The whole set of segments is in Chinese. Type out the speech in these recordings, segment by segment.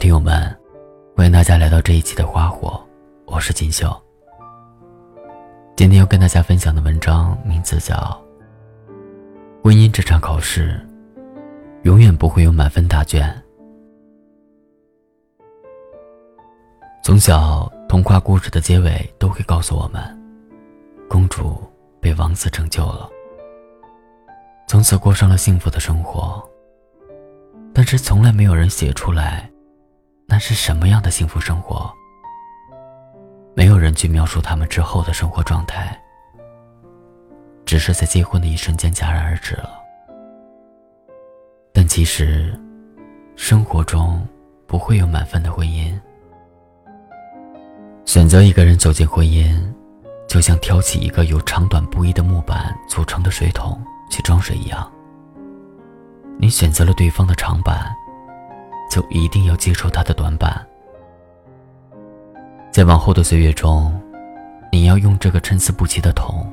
听友们，欢迎大家来到这一期的花火，我是锦绣。今天要跟大家分享的文章名字叫《婚姻这场考试，永远不会有满分答卷》。从小，童话故事的结尾都会告诉我们，公主被王子拯救了，从此过上了幸福的生活。但是从来没有人写出来，那是什么样的幸福生活？没有人去描述他们之后的生活状态，只是在结婚的一瞬间戛然而止了。但其实，生活中不会有满分的婚姻。选择一个人走进婚姻，就像挑起一个由长短不一的木板组成的水桶去装水一样。你选择了对方的长板，就一定要接受他的短板。在往后的岁月中，你要用这个参差不齐的桶，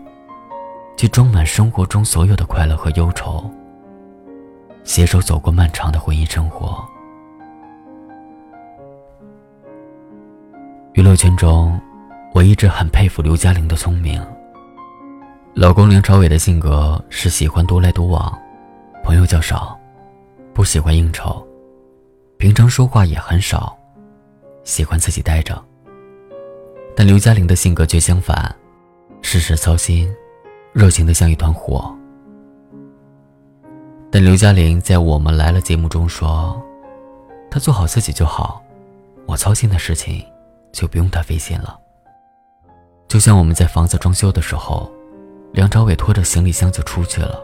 去装满生活中所有的快乐和忧愁，携手走过漫长的婚姻生活。娱乐圈中，我一直很佩服刘嘉玲的聪明。老公梁朝伟的性格是喜欢独来独往，朋友较少。不喜欢应酬，平常说话也很少，喜欢自己待着。但刘嘉玲的性格却相反，事事操心，热情的像一团火。但刘嘉玲在《我们来了》节目中说：“她做好自己就好，我操心的事情就不用她费心了。”就像我们在房子装修的时候，梁朝伟拖着行李箱就出去了，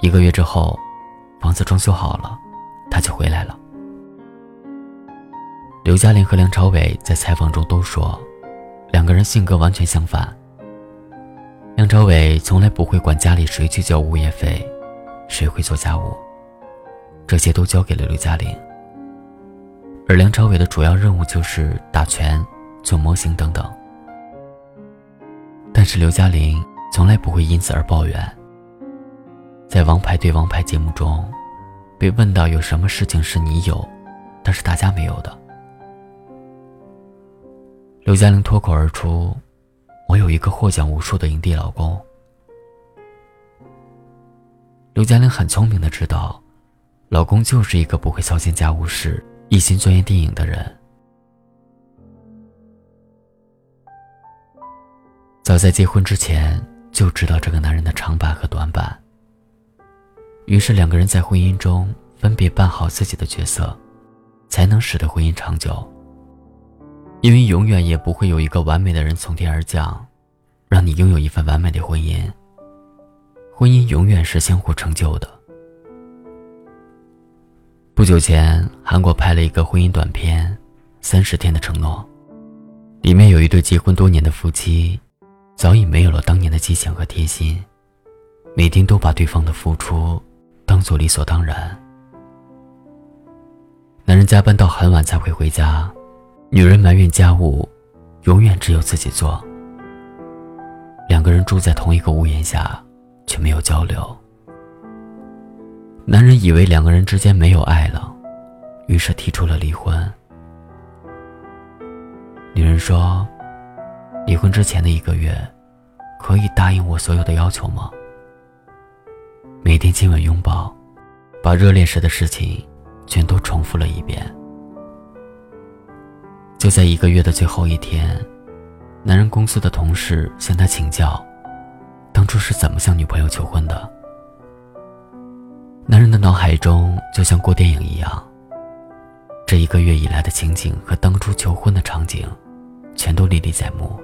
一个月之后。房子装修好了，他就回来了。刘嘉玲和梁朝伟在采访中都说，两个人性格完全相反。梁朝伟从来不会管家里谁去交物业费，谁会做家务，这些都交给了刘嘉玲。而梁朝伟的主要任务就是打拳、做模型等等。但是刘嘉玲从来不会因此而抱怨。在《王牌对王牌》节目中，被问到有什么事情是你有，但是大家没有的，刘嘉玲脱口而出：“我有一个获奖无数的影帝老公。”刘嘉玲很聪明的知道，老公就是一个不会操心家务事、一心钻研电影的人。早在结婚之前就知道这个男人的长板和短板。于是，两个人在婚姻中分别扮好自己的角色，才能使得婚姻长久。因为永远也不会有一个完美的人从天而降，让你拥有一份完美的婚姻。婚姻永远是相互成就的。不久前，韩国拍了一个婚姻短片《三十天的承诺》，里面有一对结婚多年的夫妻，早已没有了当年的激情和贴心，每天都把对方的付出。当做理所当然。男人加班到很晚才会回家，女人埋怨家务永远只有自己做。两个人住在同一个屋檐下，却没有交流。男人以为两个人之间没有爱了，于是提出了离婚。女人说：“离婚之前的一个月，可以答应我所有的要求吗？”每天亲吻拥抱，把热恋时的事情全都重复了一遍。就在一个月的最后一天，男人公司的同事向他请教，当初是怎么向女朋友求婚的。男人的脑海中就像过电影一样，这一个月以来的情景和当初求婚的场景，全都历历在目。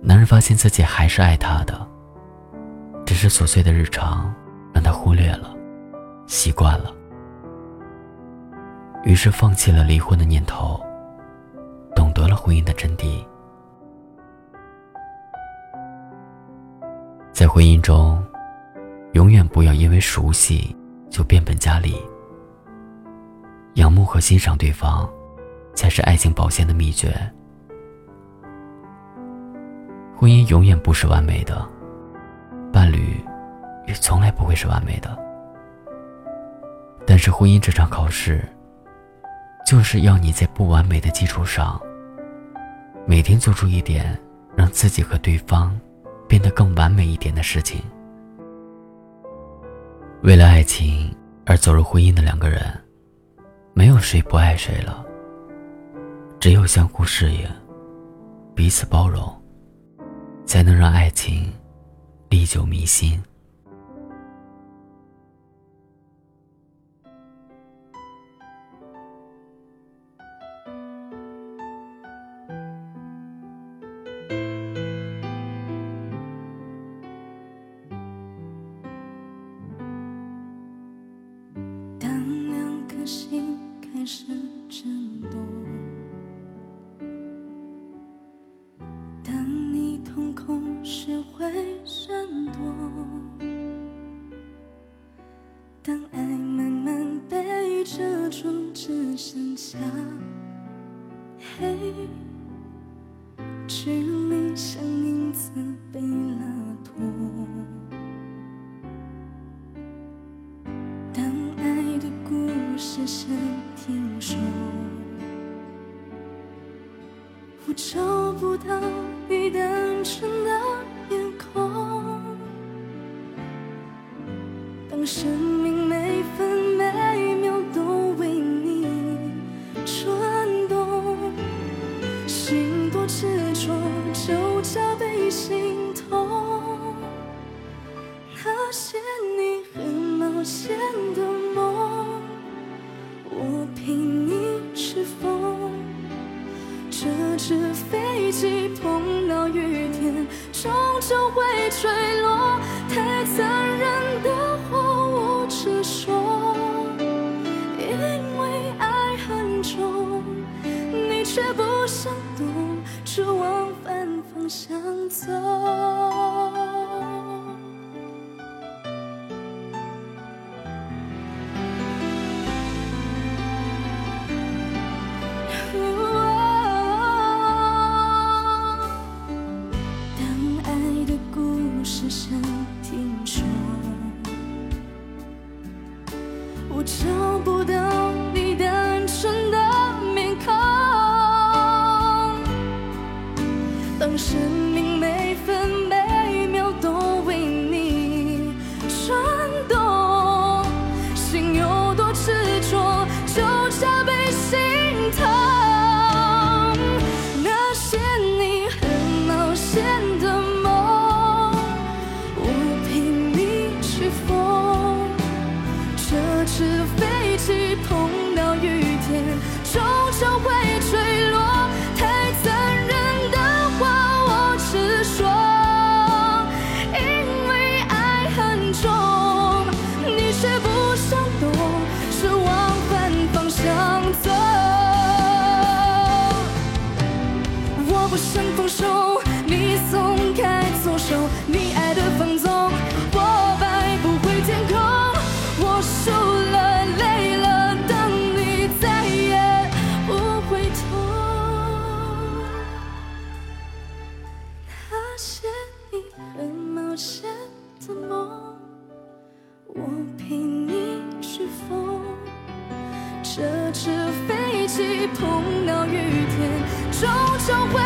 男人发现自己还是爱她的。只是琐碎的日常让他忽略了，习惯了，于是放弃了离婚的念头，懂得了婚姻的真谛。在婚姻中，永远不要因为熟悉就变本加厉。仰慕和欣赏对方，才是爱情保鲜的秘诀。婚姻永远不是完美的。伴侣也从来不会是完美的，但是婚姻这场考试，就是要你在不完美的基础上，每天做出一点让自己和对方变得更完美一点的事情。为了爱情而走入婚姻的两个人，没有谁不爱谁了，只有相互适应，彼此包容，才能让爱情历久弥新。当爱慢慢被遮住，只剩下黑，距离像影子被拉脱。当爱的故事先听说，我找不到你单纯的面孔。当生执着，就加倍心痛。那些你很冒险的我找不到你单纯的面孔。当时我不想放手，你松开左手，你爱的放纵，我摆不回天空。我输了，累了，当你再也不回头。那些你很冒险的梦，我陪你去疯。这只飞机碰到雨天，终究会